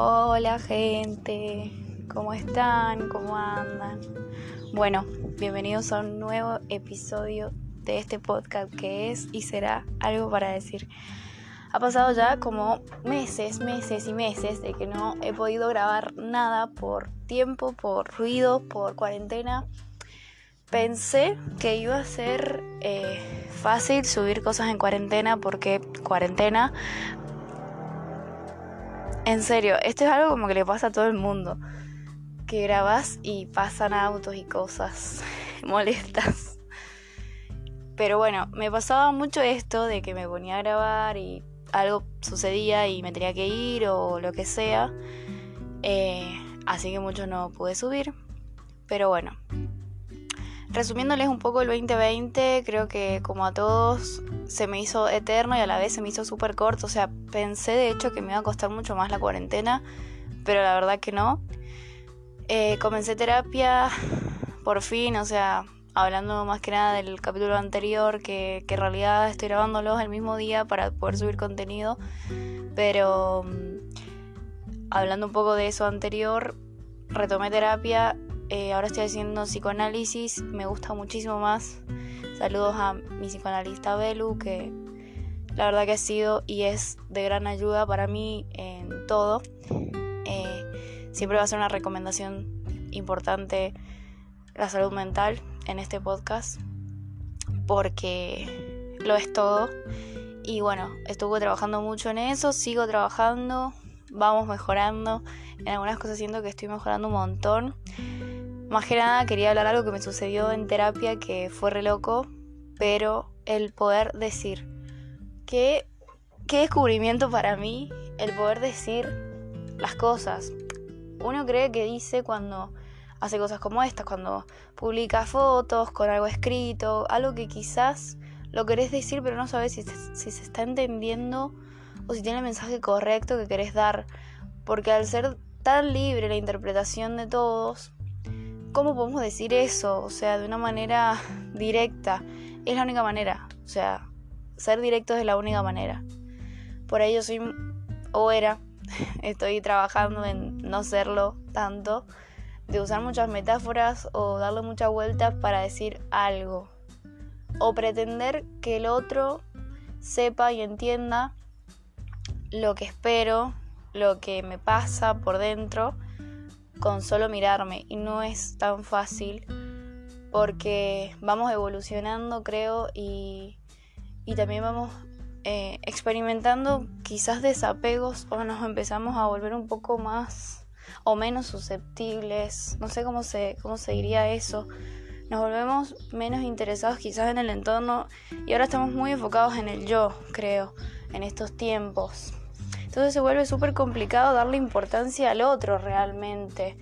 Hola gente, ¿cómo están? ¿Cómo andan? Bueno, bienvenidos a un nuevo episodio de este podcast que es y será algo para decir. Ha pasado ya como meses, meses y meses de que no he podido grabar nada por tiempo, por ruido, por cuarentena. Pensé que iba a ser eh, fácil subir cosas en cuarentena porque cuarentena, en serio, esto es algo como que le pasa a todo el mundo. Que grabas y pasan autos y cosas molestas. Pero bueno, me pasaba mucho esto de que me ponía a grabar y algo sucedía y me tenía que ir o lo que sea. Eh, así que mucho no pude subir. Pero bueno. Resumiéndoles un poco el 2020, creo que como a todos se me hizo eterno y a la vez se me hizo súper corto. O sea, pensé de hecho que me iba a costar mucho más la cuarentena, pero la verdad que no. Eh, comencé terapia por fin, o sea, hablando más que nada del capítulo anterior, que, en realidad estoy grabándolos el mismo día para poder subir contenido, pero mm, hablando un poco de eso anterior, retomé terapia, eh, ahora estoy haciendo psicoanálisis, me gusta muchísimo más. Saludos a mi psicoanalista Belu, que la verdad que ha sido y es de gran ayuda para mí en todo. Eh, siempre va a ser una recomendación importante la salud mental en este podcast porque lo es todo. Y bueno, estuve trabajando mucho en eso, sigo trabajando, vamos mejorando. En algunas cosas siento que estoy mejorando un montón. Más que nada quería hablar algo que me sucedió en terapia que fue re loco, pero el poder decir que qué descubrimiento para mí el poder decir las cosas. Uno cree que dice cuando hace cosas como estas, cuando publica fotos con algo escrito, algo que quizás lo querés decir pero no sabes si, si se está entendiendo o si tiene el mensaje correcto que querés dar. Porque al ser tan libre la interpretación de todos, ¿cómo podemos decir eso? O sea, de una manera directa. Es la única manera. O sea, ser directo es la única manera. Por ello soy, o era, estoy trabajando en no serlo tanto de usar muchas metáforas o darle muchas vueltas para decir algo. O pretender que el otro sepa y entienda lo que espero, lo que me pasa por dentro con solo mirarme. Y no es tan fácil porque vamos evolucionando, creo, y, y también vamos eh, experimentando quizás desapegos o nos empezamos a volver un poco más o menos susceptibles, no sé cómo se, cómo se diría eso. Nos volvemos menos interesados quizás en el entorno y ahora estamos muy enfocados en el yo, creo, en estos tiempos. Entonces se vuelve súper complicado darle importancia al otro realmente.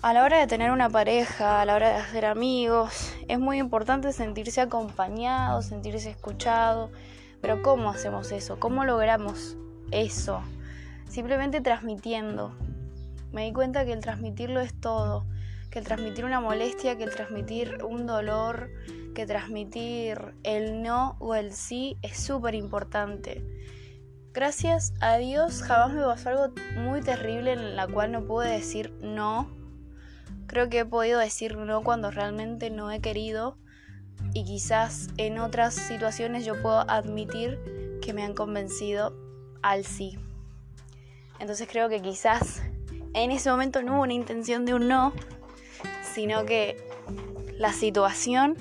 A la hora de tener una pareja, a la hora de hacer amigos, es muy importante sentirse acompañado, sentirse escuchado. Pero ¿cómo hacemos eso? ¿Cómo logramos eso? Simplemente transmitiendo, me di cuenta que el transmitirlo es todo, que el transmitir una molestia, que el transmitir un dolor, que transmitir el no o el sí es súper importante. Gracias a Dios jamás me pasó algo muy terrible en la cual no pude decir no. Creo que he podido decir no cuando realmente no he querido y quizás en otras situaciones yo puedo admitir que me han convencido al sí. Entonces creo que quizás en ese momento no hubo una intención de un no, sino que la situación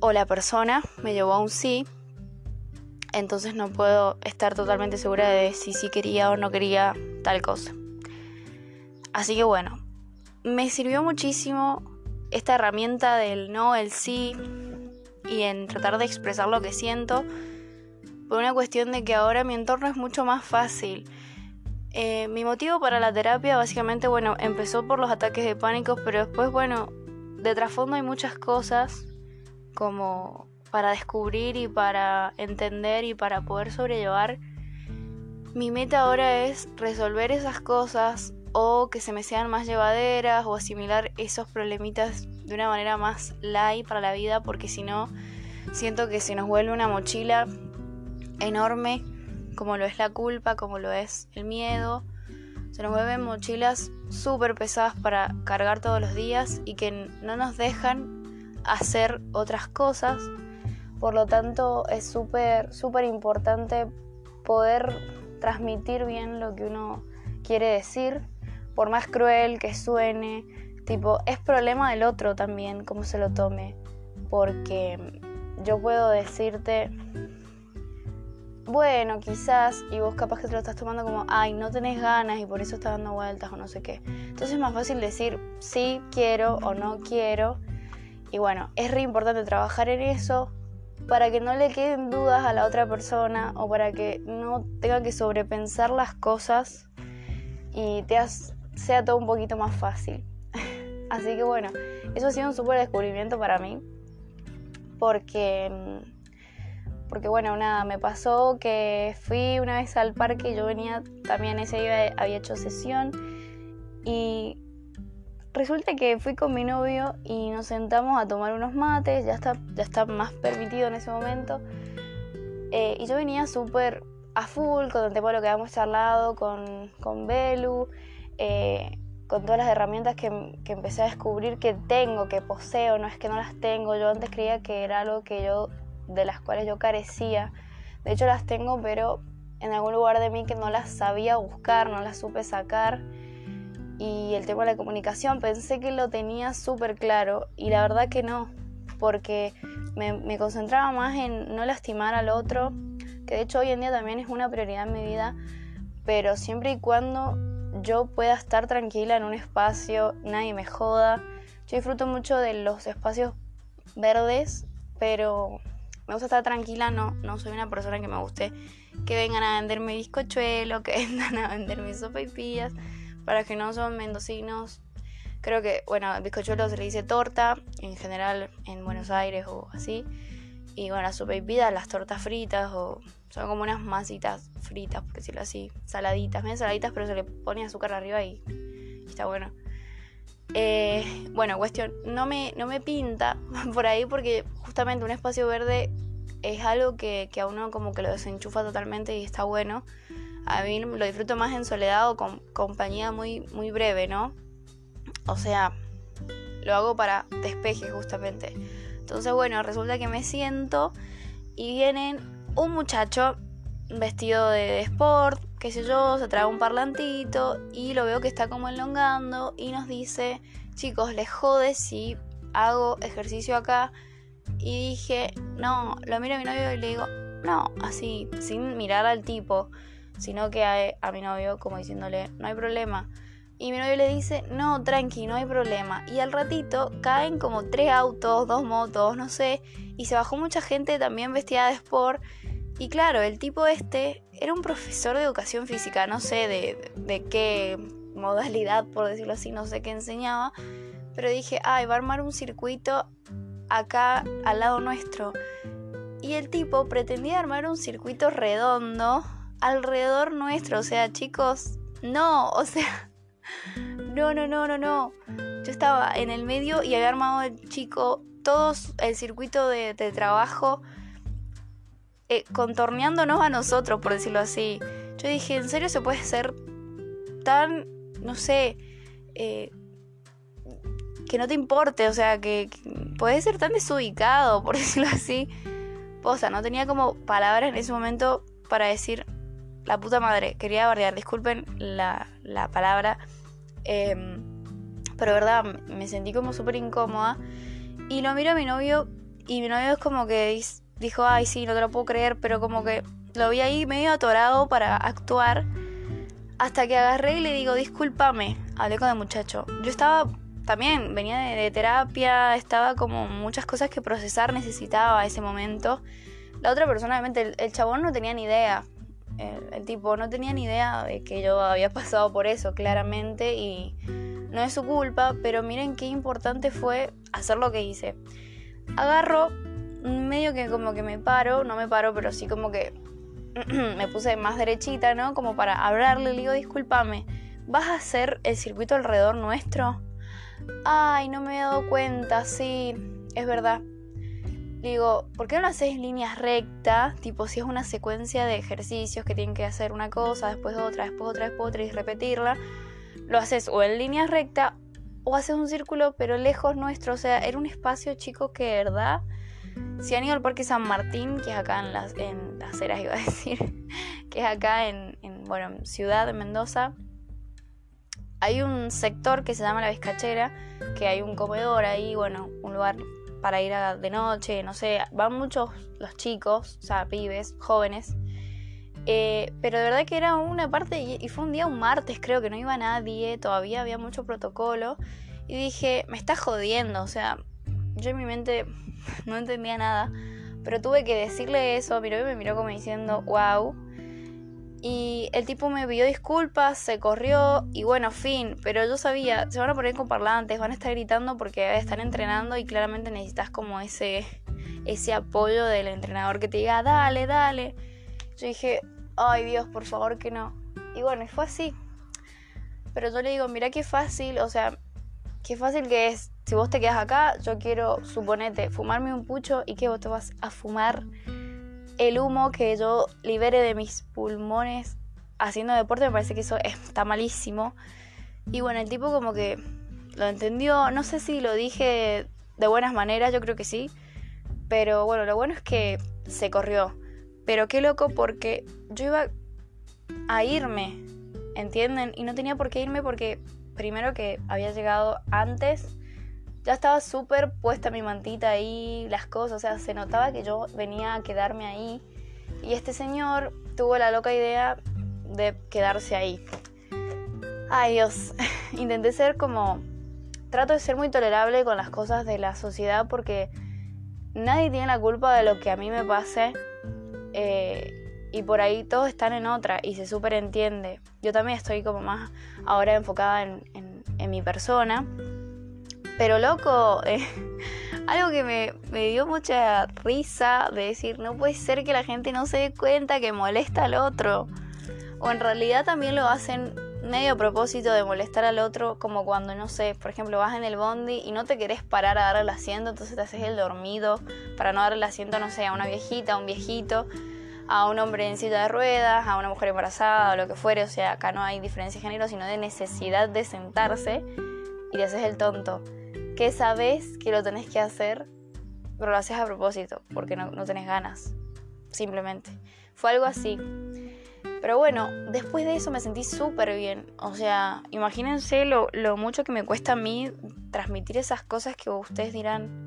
o la persona me llevó a un sí. Entonces no puedo estar totalmente segura de si sí quería o no quería tal cosa. Así que bueno, me sirvió muchísimo esta herramienta del no, el sí y en tratar de expresar lo que siento por una cuestión de que ahora mi entorno es mucho más fácil eh, mi motivo para la terapia básicamente, bueno, empezó por los ataques de pánico, pero después, bueno, de trasfondo hay muchas cosas como para descubrir y para entender y para poder sobrellevar. Mi meta ahora es resolver esas cosas o que se me sean más llevaderas o asimilar esos problemitas de una manera más light para la vida porque si no siento que se nos vuelve una mochila enorme como lo es la culpa, como lo es el miedo, se nos vuelven mochilas súper pesadas para cargar todos los días y que no nos dejan hacer otras cosas. Por lo tanto, es súper, súper importante poder transmitir bien lo que uno quiere decir, por más cruel que suene. Tipo, es problema del otro también, cómo se lo tome. Porque yo puedo decirte, bueno, quizás, y vos capaz que te lo estás tomando como, ay, no tenés ganas y por eso estás dando vueltas o no sé qué. Entonces es más fácil decir sí quiero o no quiero. Y bueno, es re importante trabajar en eso para que no le queden dudas a la otra persona o para que no tenga que sobrepensar las cosas y te sea todo un poquito más fácil. Así que bueno, eso ha sido un súper descubrimiento para mí porque mm, porque bueno, nada, me pasó que fui una vez al parque, yo venía también ese día había hecho sesión y resulta que fui con mi novio y nos sentamos a tomar unos mates, ya está, ya está más permitido en ese momento. Eh, y yo venía súper a full con el tema de lo que habíamos charlado con, con Belu, eh, con todas las herramientas que, que empecé a descubrir que tengo, que poseo, no es que no las tengo, yo antes creía que era algo que yo de las cuales yo carecía. De hecho las tengo, pero en algún lugar de mí que no las sabía buscar, no las supe sacar. Y el tema de la comunicación pensé que lo tenía súper claro y la verdad que no, porque me, concentraba más en no lastimar al otro, que de hecho hoy en día también es una prioridad en mi vida, pero siempre y cuando yo pueda estar tranquila en un espacio, nadie me joda. Yo disfruto mucho de los espacios verdes, pero me gusta estar tranquila, no, no soy una persona que me guste que vengan a venderme bizcochuelo, que vengan a venderme sopaipillas, para que no son mendocinos. Creo que, bueno, bizcochuelo se le dice torta, en general en Buenos Aires o así. Y bueno, las sopaipillas, las tortas fritas o son como unas masitas fritas, por decirlo así, saladitas, medio saladitas, pero se le pone azúcar arriba y, está bueno. Eh, bueno, cuestión, no me, no me pinta por ahí porque justamente un espacio verde es algo que, a uno como que lo desenchufa totalmente y está bueno. A mí lo disfruto más en soledad o con compañía muy, muy breve, ¿no? O sea, lo hago para despeje justamente. Entonces, bueno, resulta que me siento y vienen un muchacho vestido de, sport, qué sé yo, se trae un parlantito y lo veo que está como enlongando y nos dice, chicos, les jode si hago ejercicio acá y dije, no, lo miro a mi novio y le digo, no, así, sin mirar al tipo, sino que a, mi novio como diciéndole, no hay problema. Y mi novio le dice, no, tranqui, no hay problema. Y al ratito caen como tres autos, dos motos, no sé. Y se bajó mucha gente también vestida de sport. Y claro, el tipo este era un profesor de educación física, no sé de, de qué modalidad, por decirlo así, no sé qué enseñaba. Pero dije, ay, va a armar un circuito acá al lado nuestro. Y el tipo pretendía armar un circuito redondo alrededor nuestro. O sea, chicos, no, o sea, no, no, no, no, no. Yo estaba en el medio y había armado el chico todo el circuito de, trabajo eh, contorneándonos a nosotros, por decirlo así. Yo dije, ¿en serio se puede ser tan, no sé, eh, que no te importe, o sea, que, puede ser tan desubicado, por decirlo así. O sea, no tenía como palabras en ese momento para decir la puta madre. Quería bardear, disculpen la, la palabra. Em, pero verdad, me sentí como súper incómoda. Y lo miro a mi novio y mi novio es como que dijo, ay, sí, no te lo puedo creer, pero como que lo vi ahí medio atorado para actuar. Hasta que agarré y le digo, discúlpame, hablé con el muchacho. Yo estaba también venía de, terapia, estaba como muchas cosas que procesar necesitaba ese momento. La otra persona, obviamente, el, chabón no tenía ni idea. El, tipo no tenía ni idea de que yo había pasado por eso, claramente, y no es su culpa, pero miren qué importante fue hacer lo que hice. Agarro, medio que como que me paro, no me paro, pero sí como que me puse más derechita, ¿no? Como para hablarle, le digo, discúlpame, ¿vas a hacer el circuito alrededor nuestro? Ay, no me he dado cuenta, sí, es verdad. Digo, ¿por qué no lo haces en líneas rectas? Tipo, si es una secuencia de ejercicios que tienen que hacer una cosa, después otra, después otra, después otra y repetirla, lo haces o en línea recta o haces un círculo pero lejos nuestro. O sea, era un espacio chico que verdad, si han ido al Parque San Martín, que es acá en las, en las iba a decir, que es acá en, en, bueno, en Ciudad de Mendoza, hay un sector que se llama La Vizcachera, que hay un comedor ahí, bueno, un lugar para ir a, de noche, no sé, van muchos los chicos, o sea, pibes, jóvenes. Eh, pero de verdad que era una parte, y, fue un día, un martes creo que no iba nadie, todavía había mucho protocolo. Y dije, me está jodiendo, o sea, yo en mi mente no entendía nada. Pero tuve que decirle eso, miró y me miró como diciendo, wow, y el tipo me pidió disculpas, se corrió y bueno, fin. Pero yo sabía, se van a poner con parlantes, van a estar gritando porque están entrenando y claramente necesitas como ese, ese apoyo del entrenador que te diga, dale, dale. Yo dije, ay Dios, por favor que no. Y bueno, fue así. Pero yo le digo, mira qué fácil, o sea, qué fácil que es. Si vos te quedas acá, yo quiero, suponete, fumarme un pucho y que vos te vas a fumar el humo que yo libere de mis pulmones haciendo deporte, me parece que eso está malísimo. Y bueno, el tipo como que lo entendió, no sé si lo dije de buenas maneras, yo creo que sí, pero bueno, lo bueno es que se corrió. Pero qué loco porque yo iba a irme, ¿entienden? Y no tenía por qué irme porque primero que había llegado antes ya estaba súper puesta mi mantita ahí, las cosas, o sea, se notaba que yo venía a quedarme ahí. Y este señor tuvo la loca idea de quedarse ahí. Ay Dios, intenté ser como... Trato de ser muy tolerable con las cosas de la sociedad porque nadie tiene la culpa de lo que a mí me pase. Eh, y por ahí todos están en otra y se súper entiende. Yo también estoy como más ahora enfocada en, en mi persona pero loco, eh, algo que me, me, dio mucha risa de decir, no puede ser que la gente no se dé cuenta que molesta al otro. O en realidad también lo hacen medio a propósito de molestar al otro, como cuando, no sé, por ejemplo, vas en el bondi y no te querés parar a darle el asiento, entonces te haces el dormido para no darle el asiento, no sé, a una viejita, a un viejito, a un hombre en silla de ruedas, a una mujer embarazada, o lo que fuere. O sea, acá no hay diferencia de género, sino de necesidad de sentarse y te haces el tonto que sabes que lo tenés que hacer, pero lo haces a propósito, porque no, tenés ganas, simplemente. Fue algo así. Pero bueno, después de eso me sentí súper bien. O sea, imagínense lo, lo, mucho que me cuesta a mí transmitir esas cosas que ustedes dirán,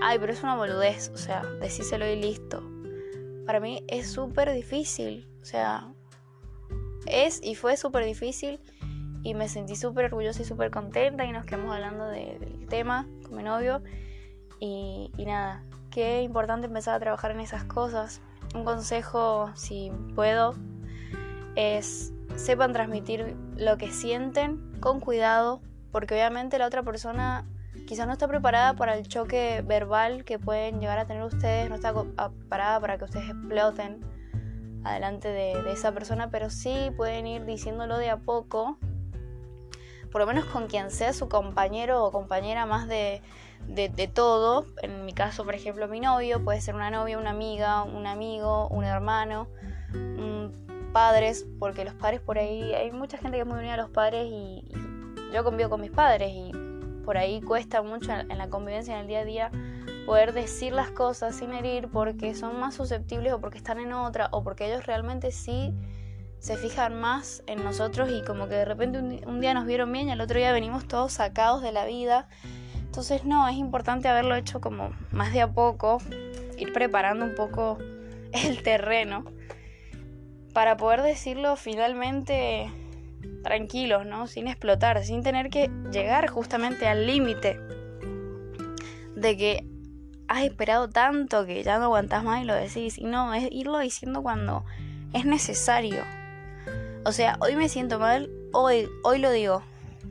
ay, pero es una boludez. O sea, decíselo y listo. Para mí es súper difícil. O sea, es y fue súper difícil y me sentí súper orgullosa y súper contenta y nos quedamos hablando del tema con mi novio y, nada, qué importante empezar a trabajar en esas cosas. Un consejo, si puedo, es sepan transmitir lo que sienten con cuidado, porque obviamente la otra persona quizás no está preparada para el choque verbal que pueden llegar a tener ustedes, no está preparada para que ustedes exploten adelante de, de esa persona, pero sí pueden ir diciéndolo de a poco por lo menos con quien sea su compañero o compañera más de, de, todo. En mi caso, por ejemplo, mi novio, puede ser una novia, una amiga, un amigo, un hermano, padres, porque los padres por ahí, hay mucha gente que es muy unida a los padres y, yo convivo con mis padres y por ahí cuesta mucho en la convivencia en el día a día poder decir las cosas sin herir porque son más susceptibles o porque están en otra o porque ellos realmente sí se fijan más en nosotros y como que de repente un, día nos vieron bien y al otro día venimos todos sacados de la vida. Entonces no, es importante haberlo hecho como más de a poco, ir preparando un poco el terreno para poder decirlo finalmente tranquilos, ¿no? Sin explotar, sin tener que llegar justamente al límite de que has esperado tanto que ya no aguantas más y lo decís. Y no, es irlo diciendo cuando es necesario. O sea, hoy me siento mal, hoy, hoy lo digo,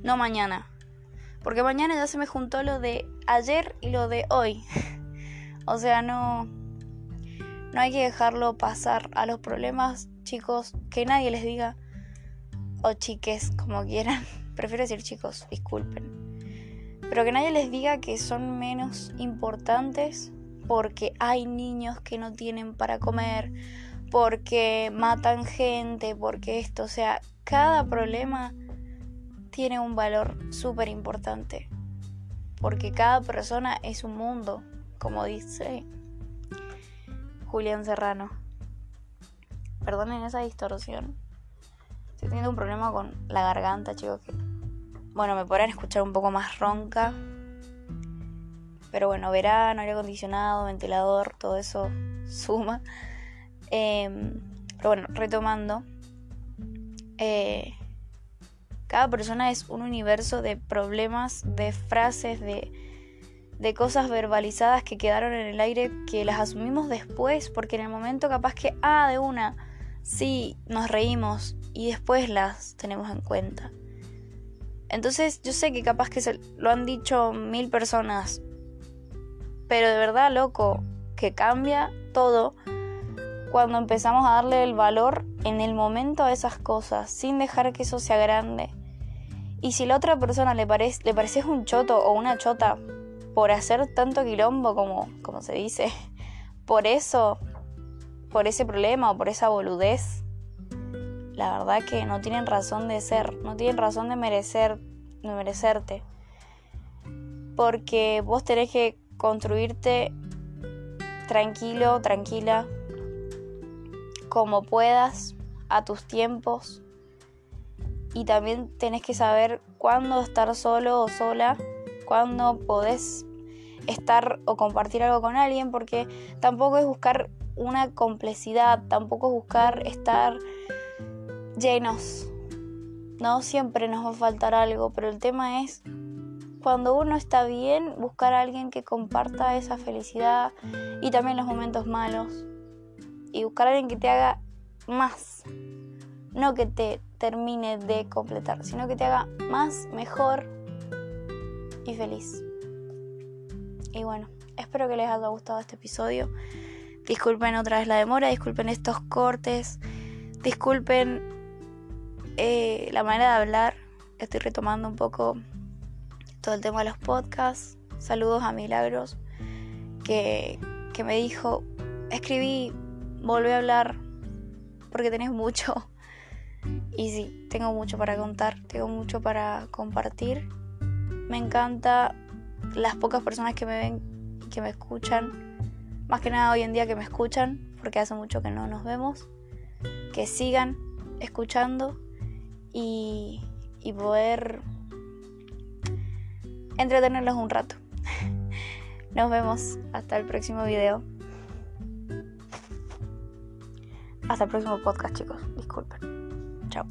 no mañana. Porque mañana ya se me juntó lo de ayer y lo de hoy. o sea, no. No hay que dejarlo pasar a los problemas, chicos, que nadie les diga. O chiques, como quieran. Prefiero decir chicos, disculpen. Pero que nadie les diga que son menos importantes porque hay niños que no tienen para comer, porque matan gente, porque esto, o sea, cada problema tiene un valor súper importante, porque cada persona es un mundo, como dice Julián Serrano. Perdonen esa distorsión. Estoy teniendo un problema con la garganta, chicos. Bueno, me podrán escuchar un poco más ronca. Pero bueno, verano, aire acondicionado, ventilador, todo eso suma. Em, pero bueno, retomando. Eh, cada persona es un universo de problemas, de frases, de, de cosas verbalizadas que quedaron en el aire que las asumimos después, porque en el momento capaz que, ah, de una, sí, nos reímos, y después las tenemos en cuenta. Entonces yo sé que capaz que se lo han dicho mil personas, pero de verdad, loco, que cambia todo cuando empezamos a darle el valor en el momento a esas cosas, sin dejar que eso sea grande. Y si la otra persona le, parece, le pareces un choto o una chota por hacer tanto quilombo como, como se dice, por eso, por ese problema o por esa boludez, la verdad que no tienen razón de ser, no tienen razón de merecer, de merecerte. Porque vos tenés que construirte tranquilo, tranquila, como puedas, a tus tiempos. Y también tenés que saber cuándo estar solo o sola, cuándo podés estar o compartir algo con alguien, porque tampoco es buscar una complicidad, tampoco es buscar estar llenos. No siempre nos va a faltar algo, pero el tema es cuando uno está bien, buscar a alguien que comparta esa felicidad y también los momentos malos. Y buscar a alguien que te haga más. No que te termine de completar, sino que te haga más, mejor y feliz. Y bueno, espero que les haya gustado este episodio. Disculpen otra vez la demora, disculpen estos cortes, disculpen eh, la manera de hablar. Estoy retomando un poco todo el tema de los podcasts. Saludos a Milagros, que, que me dijo, escribí, volví a hablar, porque tenés mucho. Y sí, tengo mucho para contar, tengo mucho para compartir. Me encanta las pocas personas que me ven y que me escuchan. Más que nada hoy en día que me escuchan, porque hace mucho que no nos vemos. Que sigan escuchando y, poder entretenerlos un rato. Nos vemos hasta el próximo video. Hasta el próximo podcast, chicos. Disculpen. Chao.